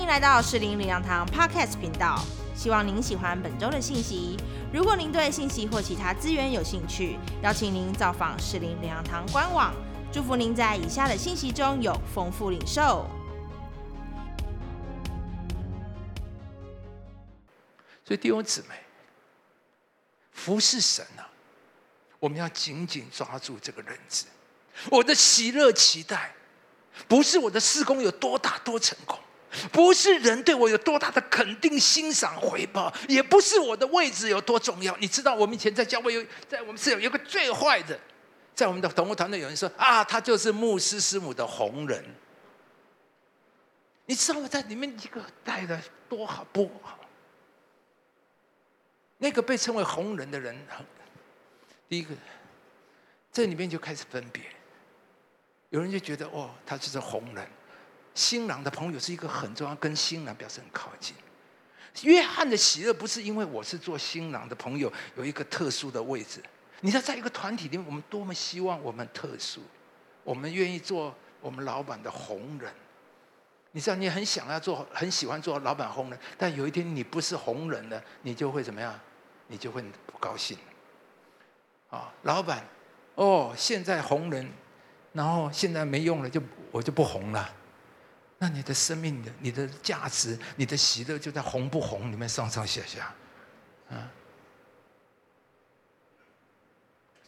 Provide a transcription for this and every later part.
欢迎来到士林领养堂 Podcast 频道，希望您喜欢本周的信息。如果您对信息或其他资源有兴趣，邀请您造访士林领养堂官网。祝福您在以下的信息中有丰富领受。所以弟兄姊妹，服侍神啊，我们要紧紧抓住这个认知。我的喜乐期待，不是我的施工有多大多成功，不是人对我有多大的肯定、欣赏、回报，也不是我的位置有多重要。你知道，我们以前在教会有，在我们是有一个最坏的。在我们的同工团队，有人说啊，他就是牧师师母的红人。你知道我在里面一个带的多好不好？那个被称为红人的人，第一个，这里面就开始分别。有人就觉得哦，他就是红人，新郎的朋友是一个很重要，跟新郎表示很靠近。约翰的喜乐不是因为我是做新郎的朋友，有一个特殊的位置。你知道，在一个团体里面，我们多么希望我们特殊，我们愿意做我们老板的红人。你知道，你很想要做，很喜欢做老板红人，但有一天你不是红人了，你就会怎么样？你就会不高兴。啊，老板，哦，现在红人，然后现在没用了，就我就不红了。那你的生命的、你的价值、你的喜乐，就在红不红里面上上下下，啊。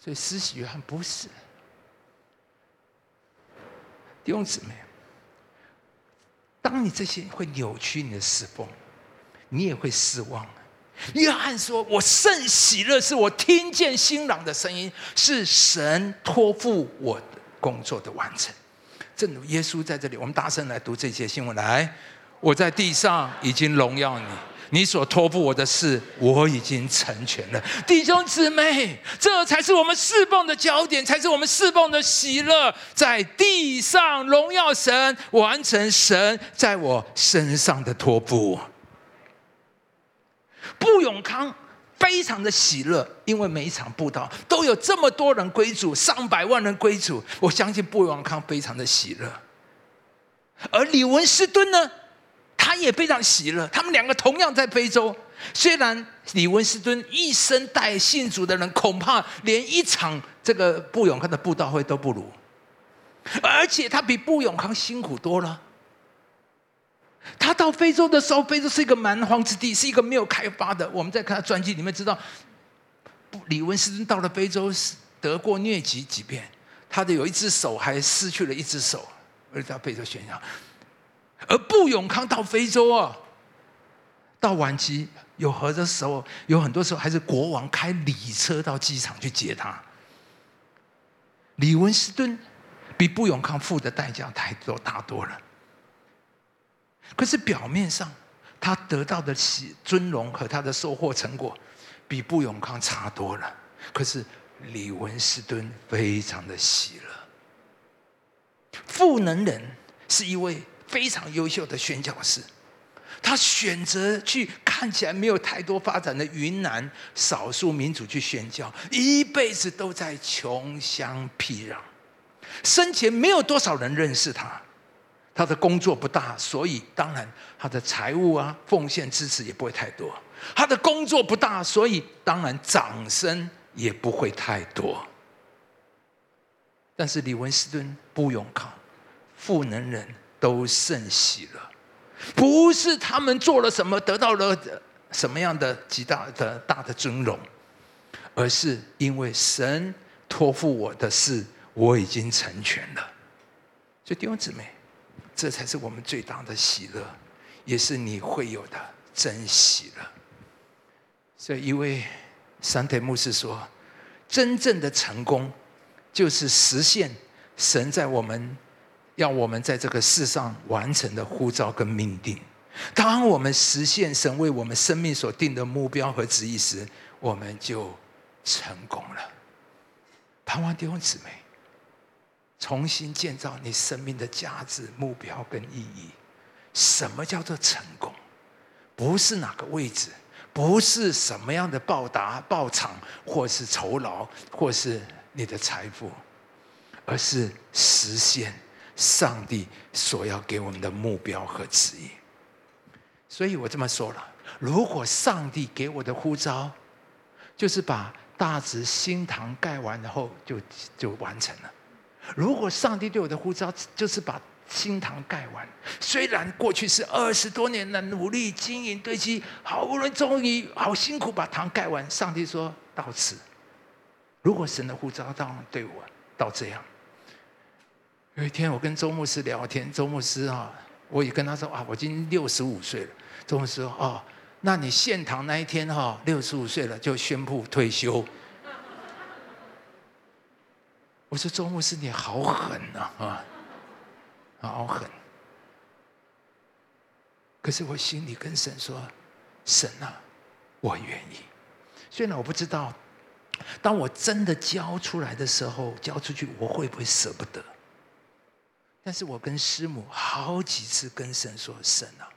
所以施洗约翰不是弟兄姊妹。当你这些会扭曲你的侍奉，你也会失望。约翰说：“我甚喜乐，是我听见新郎的声音，是神托付我的工作的完成。”正如耶稣在这里，我们大声来读这些新闻。来，我在地上已经荣耀你。你所托付我的事，我已经成全了，弟兄姊妹，这才是我们侍奉的焦点，才是我们侍奉的喜乐，在地上荣耀神，完成神在我身上的托付。布永康非常的喜乐，因为每一场布道都有这么多人归主，上百万人归主，我相信布永康非常的喜乐。而李文斯敦呢？他也非常喜乐。他们两个同样在非洲，虽然李文斯敦一生带信主的人，恐怕连一场这个布永康的布道会都不如，而且他比布永康辛苦多了。他到非洲的时候，非洲是一个蛮荒之地，是一个没有开发的。我们在看他传记里面知道，李文斯顿到了非洲是得过疟疾几遍，他的有一只手还失去了一只手，而在非洲宣扬。而布永康到非洲啊，到晚期有和的时候，有很多时候还是国王开礼车到机场去接他。李文斯顿比布永康付的代价太多大多了，可是表面上他得到的喜尊荣和他的收获成果比布永康差多了。可是李文斯顿非常的喜乐。赋能人是一位。非常优秀的宣教士，他选择去看起来没有太多发展的云南少数民族去宣教，一辈子都在穷乡僻壤，生前没有多少人认识他，他的工作不大，所以当然他的财务啊奉献支持也不会太多。他的工作不大，所以当然掌声也不会太多。但是李文斯顿、不永康、赋能人。都甚喜了，不是他们做了什么得到了什么样的极大的大的尊荣，而是因为神托付我的事，我已经成全了。所以弟兄姊妹，这才是我们最大的喜乐，也是你会有的真喜乐。所以一位三德牧师说：“真正的成功，就是实现神在我们。”要我们在这个世上完成的呼召跟命定，当我们实现神为我们生命所定的目标和旨意时，我们就成功了。盼望弟兄姊妹重新建造你生命的价值、目标跟意义。什么叫做成功？不是哪个位置，不是什么样的报答、报偿，或是酬劳，或是你的财富，而是实现。上帝所要给我们的目标和旨意，所以我这么说了：如果上帝给我的呼召，就是把大直新堂盖完，然后就就完成了。如果上帝对我的呼召，就是把新堂盖完，虽然过去是二十多年的努力经营堆积，好不容易终于好辛苦把堂盖完，上帝说到此。如果神的呼召到对我到这样，有一天我跟周牧师聊天，周牧师啊，我也跟他说啊，我已经六十五岁了。周牧师说哦，那你献堂那一天哈，六十五岁了就宣布退休。我说周牧师你好狠呐啊！好狠！可是我心里跟神说：“神啊，我愿意。虽然我不知道，当我真的交出来的时候，交出去我会不会舍不得？但是我跟师母好几次跟神说：‘神啊，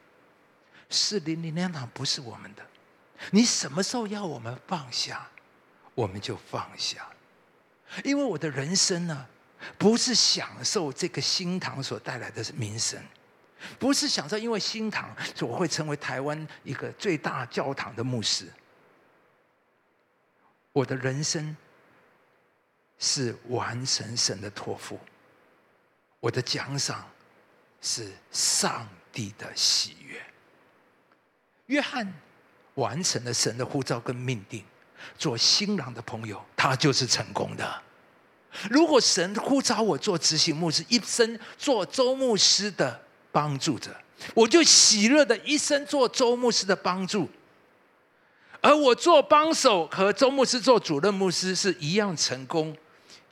是零零两堂不是我们的，你什么时候要我们放下，我们就放下。因为我的人生呢？’”不是享受这个新堂所带来的名声，不是享受因为新堂，我会成为台湾一个最大教堂的牧师。我的人生是完成神的托付，我的奖赏是上帝的喜悦。约翰完成了神的呼召跟命定，做新郎的朋友，他就是成功的。如果神呼召我做执行牧师，一生做周牧师的帮助者，我就喜乐的一生做周牧师的帮助。而我做帮手和周牧师做主任牧师是一样成功，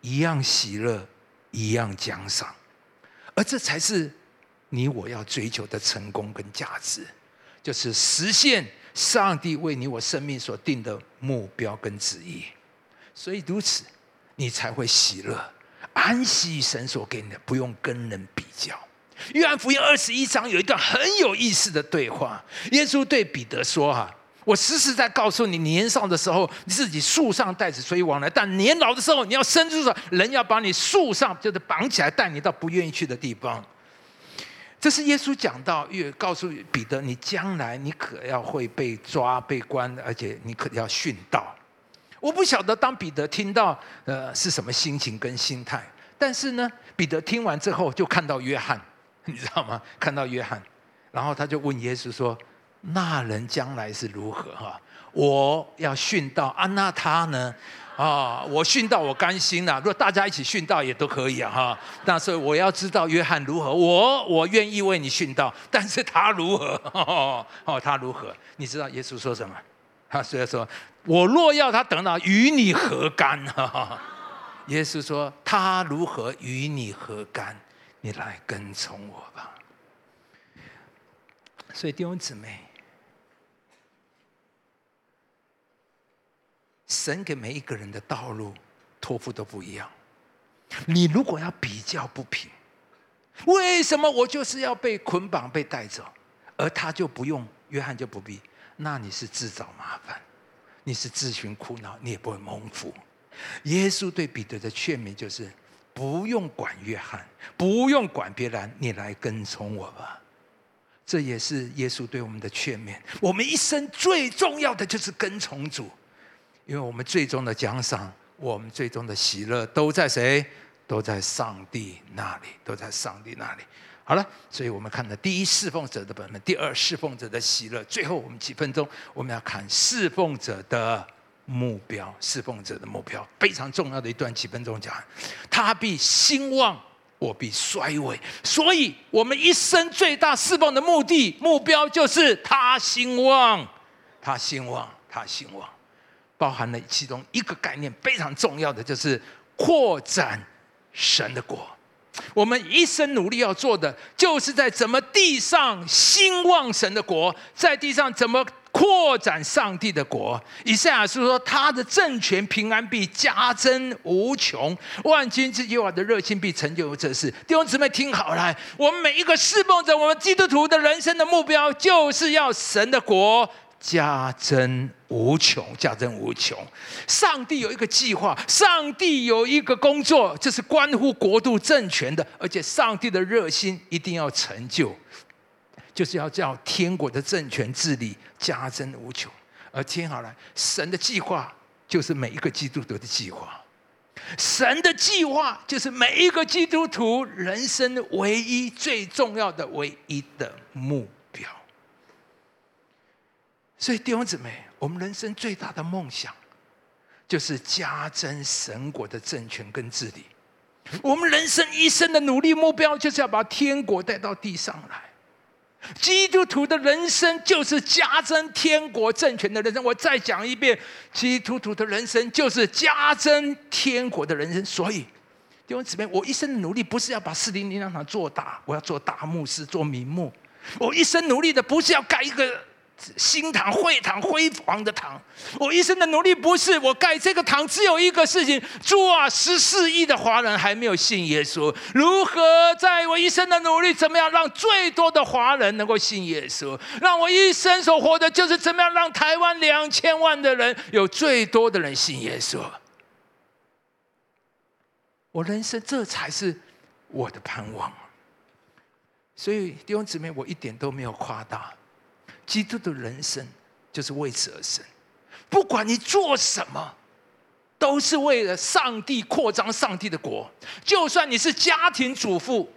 一样喜乐，一样奖赏。而这才是你我要追求的成功跟价值，就是实现上帝为你我生命所定的目标跟旨意。所以如此。你才会喜乐，安息神所给你的，不用跟人比较。约翰福音二十一章有一段很有意思的对话，耶稣对彼得说：“哈，我实实在告诉你，年少的时候你自己树上带着所以往来，但年老的时候你要伸出手，人要把你树上就是绑起来，带你到不愿意去的地方。”这是耶稣讲到，越告诉彼得，你将来你可要会被抓、被关，而且你可要殉道。我不晓得当彼得听到呃是什么心情跟心态，但是呢，彼得听完之后就看到约翰，你知道吗？看到约翰，然后他就问耶稣说：“那人将来是如何？哈，我要殉道啊，那他呢？啊，我殉道我甘心呐，如果大家一起殉道也都可以啊，哈。但是我要知道约翰如何，我我愿意为你殉道，但是他如何？哦，他如何？你知道耶稣说什么？他虽然说。”我若要他等到与你何干？哈 哈耶稣说：“他如何与你何干？你来跟从我吧。”所以弟兄姊妹，神给每一个人的道路托付都不一样。你如果要比较不平，为什么我就是要被捆绑被带走，而他就不用？约翰就不必？那你是自找麻烦。你是自寻苦恼，你也不会蒙福。耶稣对彼得的劝勉就是：不用管约翰，不用管别人，你来跟从我吧。这也是耶稣对我们的劝勉。我们一生最重要的就是跟从主，因为我们最终的奖赏，我们最终的喜乐都在谁？都在上帝那里，都在上帝那里。好了，所以我们看了第一侍奉者的本分，第二侍奉者的喜乐，最后我们几分钟我们要看侍奉者的目标，侍奉者的目标非常重要的一段几分钟讲，他必兴旺，我必衰微，所以我们一生最大侍奉的目的目标就是他兴旺，他兴旺，他兴旺，包含了其中一个概念非常重要的就是扩展神的国。我们一生努力要做的，就是在怎么地上兴旺神的国，在地上怎么扩展上帝的国。以赛亚书说，他的政权平安必加增无穷，万军之耶和华的热心必成就这事。弟兄姊妹，听好了，我们每一个侍奉者，我们基督徒的人生的目标，就是要神的国。加增无穷，加增无穷。上帝有一个计划，上帝有一个工作，这是关乎国度政权的，而且上帝的热心一定要成就。就是要叫天国的政权治理加增无穷。而听好了，神的计划就是每一个基督徒的计划，神的计划就是每一个基督徒人生唯一最重要的唯一的目。所以弟兄姊妹，我们人生最大的梦想，就是加增神国的政权跟治理。我们人生一生的努力目标，就是要把天国带到地上来。基督徒的人生就是加增天国政权的人生。我再讲一遍，基督徒的人生就是加增天国的人生。所以，弟兄姊妹，我一生的努力不是要把四零零两堂做大，我要做大牧师，做名目。我一生努力的不是要盖一个。新堂、会堂、辉煌的堂，我一生的努力不是我盖这个堂，只有一个事情：主啊，十四亿的华人还没有信耶稣，如何在我一生的努力，怎么样让最多的华人能够信耶稣？让我一生所活的，就是怎么样让台湾两千万的人有最多的人信耶稣。我人生这才是我的盼望。所以弟兄姊妹，我一点都没有夸大。基督的人生就是为此而生，不管你做什么，都是为了上帝扩张上帝的国。就算你是家庭主妇，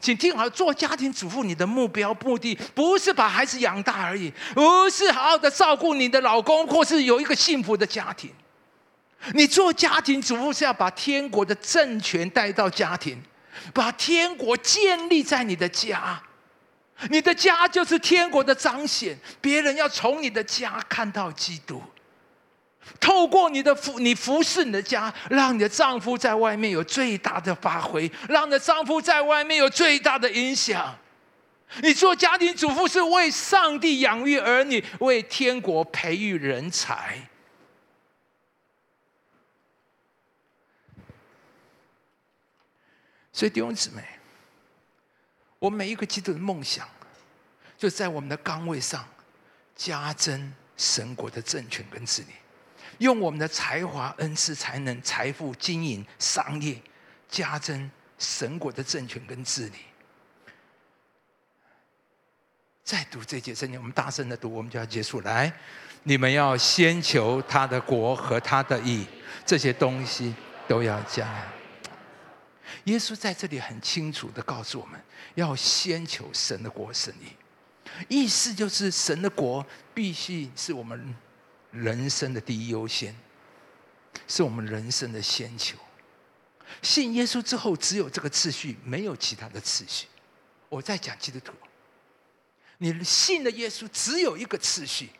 请听好，做家庭主妇，你的目标目的不是把孩子养大而已，不是好好的照顾你的老公，或是有一个幸福的家庭。你做家庭主妇是要把天国的政权带到家庭，把天国建立在你的家。你的家就是天国的彰显，别人要从你的家看到基督。透过你的服，你服侍你的家，让你的丈夫在外面有最大的发挥，让你的丈夫在外面有最大的影响。你做家庭主妇是为上帝养育儿女，为天国培育人才。所以弟兄姊妹。我每一个基督的梦想，就在我们的岗位上加增神国的政权跟治理，用我们的才华、恩赐、才能、财富、经营、商业，加增神国的政权跟治理。再读这节圣经，我们大声的读，我们就要结束。来，你们要先求他的国和他的义，这些东西都要加。耶稣在这里很清楚的告诉我们，要先求神的国胜利，意思就是神的国必须是我们人生的第一优先，是我们人生的先求。信耶稣之后，只有这个次序，没有其他的次序。我在讲基督徒，你信的耶稣只有一个次序，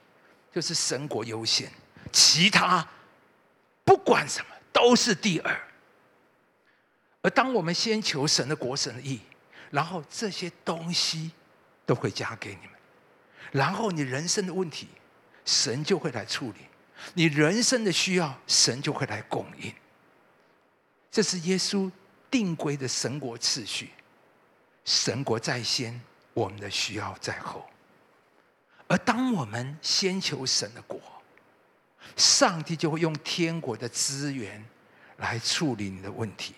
就是神国优先，其他不管什么都是第二。而当我们先求神的国、神的义，然后这些东西都会加给你们，然后你人生的问题，神就会来处理；你人生的需要，神就会来供应。这是耶稣定规的神国次序：神国在先，我们的需要在后。而当我们先求神的国，上帝就会用天国的资源来处理你的问题。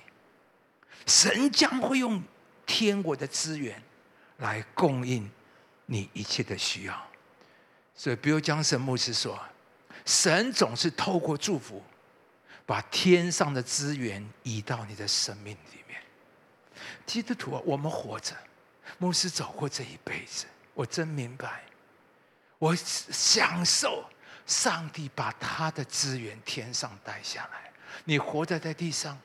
神将会用天国的资源来供应你一切的需要，所以，比如讲神牧师说，神总是透过祝福，把天上的资源移到你的生命里面。基督徒啊，我们活着，牧师走过这一辈子，我真明白，我享受上帝把他的资源天上带下来。你活在在地上。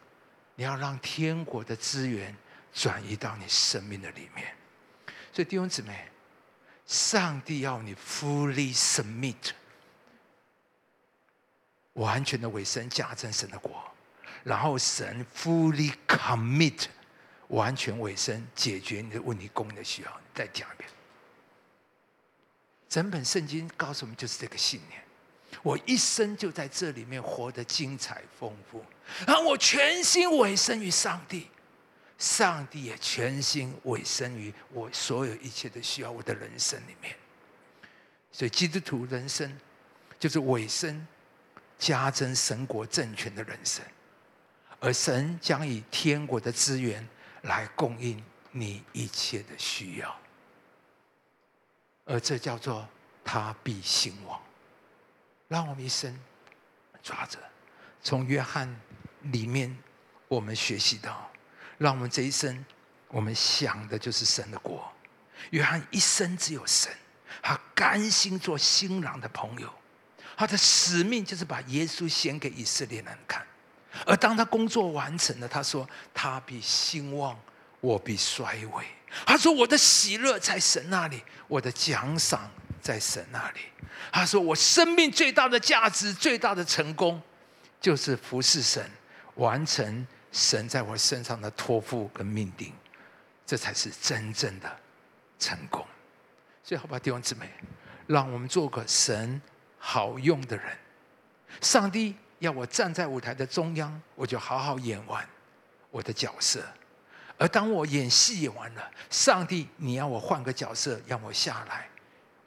你要让天国的资源转移到你生命的里面，所以弟兄姊妹，上帝要你 fully submit，完全的委身加增神的国，然后神 fully commit，完全委身解决你的问题、供应的需要。你再讲一遍，整本圣经告诉我们就是这个信念。我一生就在这里面活得精彩丰富，然后我全心委身于上帝，上帝也全心委身于我所有一切的需要，我的人生里面。所以基督徒人生就是委身加增神国政权的人生，而神将以天国的资源来供应你一切的需要。而这叫做他必兴旺。让我们一生抓着，从约翰里面我们学习到，让我们这一生我们想的就是神的国。约翰一生只有神，他甘心做新郎的朋友，他的使命就是把耶稣献给以色列人看。而当他工作完成了，他说：“他必兴旺，我必衰微。”他说：“我的喜乐在神那里，我的奖赏在神那里。”他说：“我生命最大的价值、最大的成功，就是服侍神，完成神在我身上的托付跟命定，这才是真正的成功。”所以，好吧，弟兄姊妹，让我们做个神好用的人。上帝。要我站在舞台的中央，我就好好演完我的角色。而当我演戏演完了，上帝，你要我换个角色，让我下来，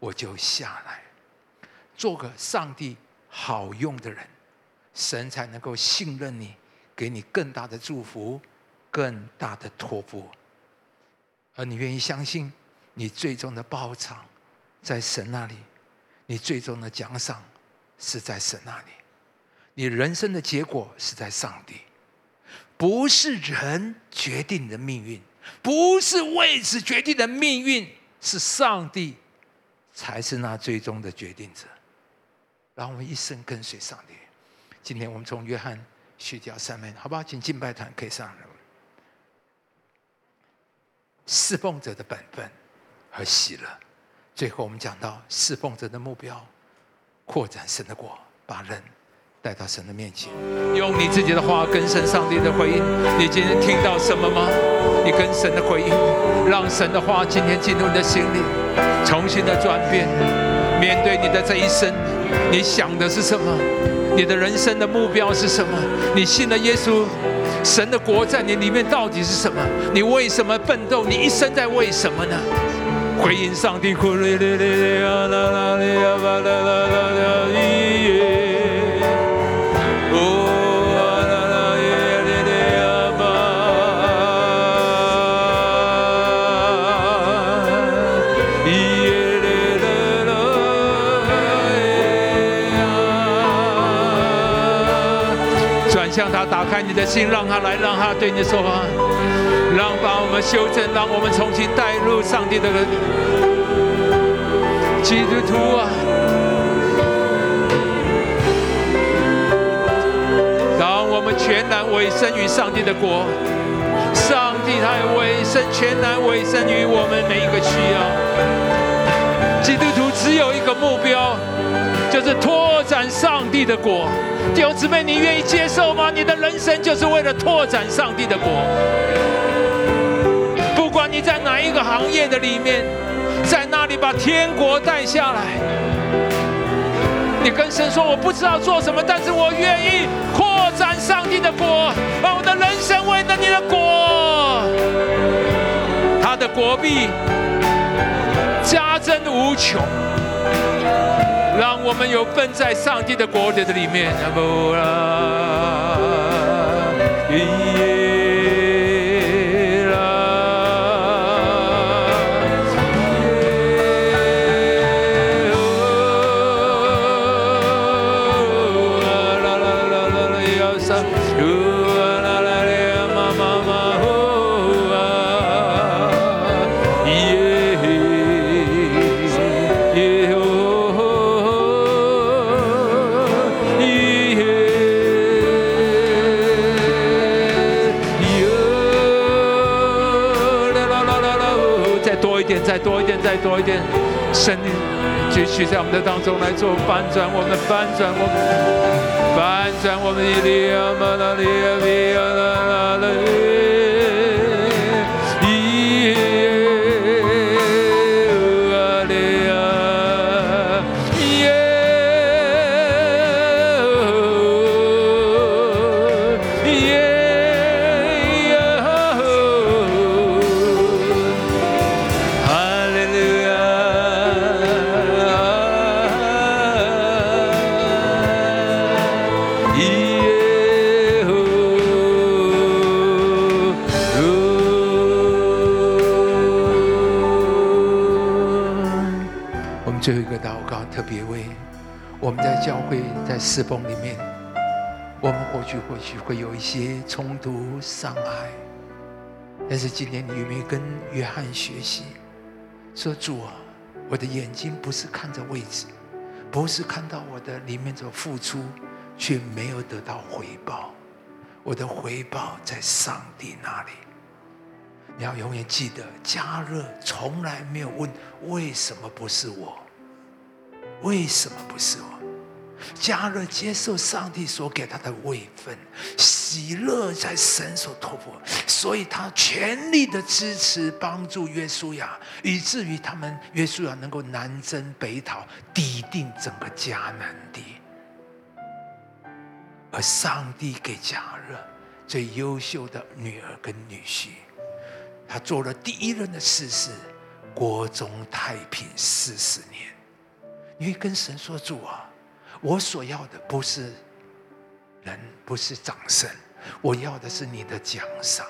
我就下来，做个上帝好用的人，神才能够信任你，给你更大的祝福，更大的托付。而你愿意相信，你最终的报偿在神那里，你最终的奖赏是在神那里。你人生的结果是在上帝，不是人决定你的命运，不是位置决定的命运，是上帝才是那最终的决定者。让我们一生跟随上帝。今天我们从约翰续掉三面，好不好？请敬拜团可以上来。侍奉者的本分和喜乐。最后我们讲到侍奉者的目标，扩展神的国，把人。带到神的面前，用你自己的话跟神、上帝的回应。你今天听到什么吗？你跟神的回应，让神的话今天进入你的心里，重新的转变。面对你的这一生，你想的是什么？你的人生的目标是什么？你信了耶稣，神的国在你里面到底是什么？你为什么奋斗？你一生在为什么呢？回应上帝。你的心，让他来，让他对你说话，让把我们修正，让我们重新带入上帝的基督徒啊！当我们全然委身于上帝的国，上帝他也委身全然委身于我们每一个需要。基督徒只有一个目标。就是拓展帝的国，弟兄姊妹，你愿意接受吗？你的人生就是为了拓展上帝的国。不管你在哪一个行业的里面，在那里把天国带下来。你跟神说：“我不知道做什么，但是我愿意扩展上帝的国，把我的人生为了你的国，他的国币加增无穷。”让我们有份在上帝的国里的里面。再多一点，声音继续在我们的当中来做翻转，我们翻转，我们翻转，我们的利亚玛拉利亚利亚拉拉最会在侍奉里面，我们或许或许会有一些冲突伤害，但是今天你有没有跟约翰学习，说主啊，我的眼睛不是看着位置，不是看到我的里面所付出，却没有得到回报，我的回报在上帝那里。你要永远记得，加热从来没有问为什么不是我，为什么不是我？加热接受上帝所给他的位分，喜乐在神所托付，所以他全力的支持帮助约书亚，以至于他们约书亚能够南征北讨，抵定整个迦南地。而上帝给加热最优秀的女儿跟女婿。他做了第一任的事事，国中太平四十年。你会跟神说：“主啊，我所要的不是人，不是掌声，我要的是你的奖赏。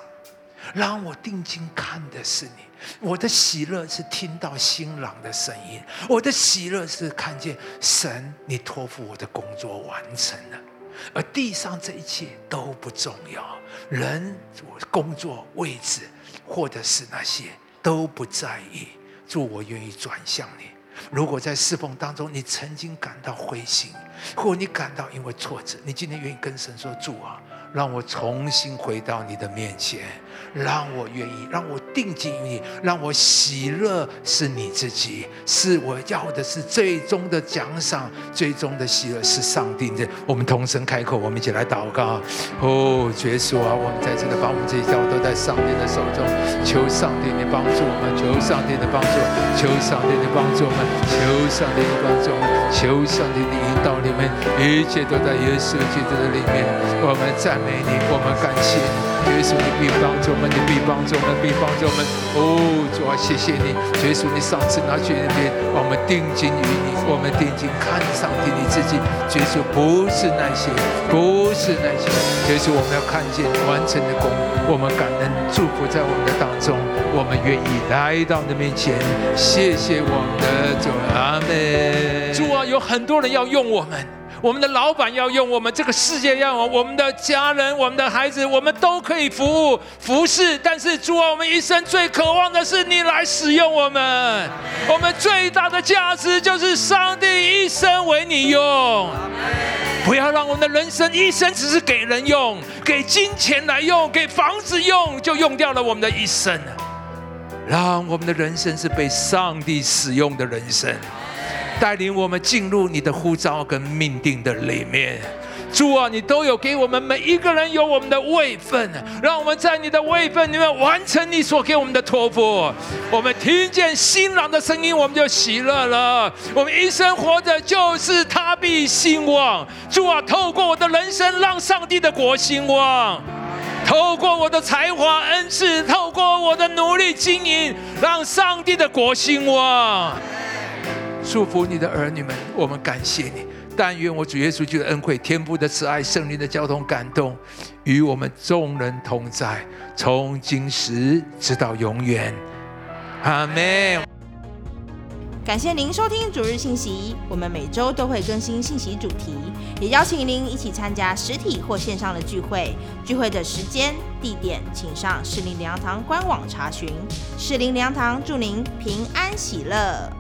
让我定睛看的是你。我的喜乐是听到新郎的声音，我的喜乐是看见神，你托付我的工作完成了。而地上这一切都不重要，人、工作、位置。”或者是那些都不在意，主，我愿意转向你。如果在侍奉当中，你曾经感到灰心，或你感到因为挫折，你今天愿意跟神说：“主啊，让我重新回到你的面前。”让我愿意，让我定睛于你，让我喜乐是你自己，是我要的是最终的奖赏，最终的喜乐是上帝的。我们同声开口，我们一起来祷告。哦，耶稣啊，我们在这里把我们这一条都在上帝的手中，求上帝的帮助我们，求上帝的帮助，求上帝的帮助我们，求上帝的帮助我们，求上帝的引导你们，一切都在耶稣基督的里面。我们赞美你，我们感谢你。耶稣，你必帮助我们，你必帮助我们，必帮助我们。哦，主啊，谢谢你。耶稣，你上次拿去那边，我们定睛于你，我们定睛看上帝你自己。耶稣，不是那些，不是那些。耶稣，我们要看见完成的功，我们感恩祝福在我们的当中，我们愿意来到你的面前。谢谢我们的主，阿门。主啊，有很多人要用我们。我们的老板要用我们，这个世界要用我们的家人、我们的孩子，我们都可以服务、服侍。但是主啊，我们一生最渴望的是你来使用我们。我们最大的价值就是上帝一生为你用。不要让我们的人生一生只是给人用、给金钱来用、给房子用，就用掉了我们的一生。让我们的人生是被上帝使用的人生。带领我们进入你的呼召跟命定的里面，主啊，你都有给我们每一个人有我们的位分，让我们在你的位分里面完成你所给我们的托付。我们听见新郎的声音，我们就喜乐了。我们一生活着就是他必兴旺。主啊，透过我的人生，让上帝的国兴旺；透过我的才华恩赐，透过我的努力经营，让上帝的国兴旺。祝福你的儿女们，我们感谢你。但愿我主耶稣基督的恩惠、天父的慈爱、圣灵的交通感动，与我们众人同在，从今时直到永远。阿门。感谢您收听主日信息，我们每周都会更新信息主题，也邀请您一起参加实体或线上的聚会。聚会的时间、地点，请上士林良堂官网查询。士林良堂祝您平安喜乐。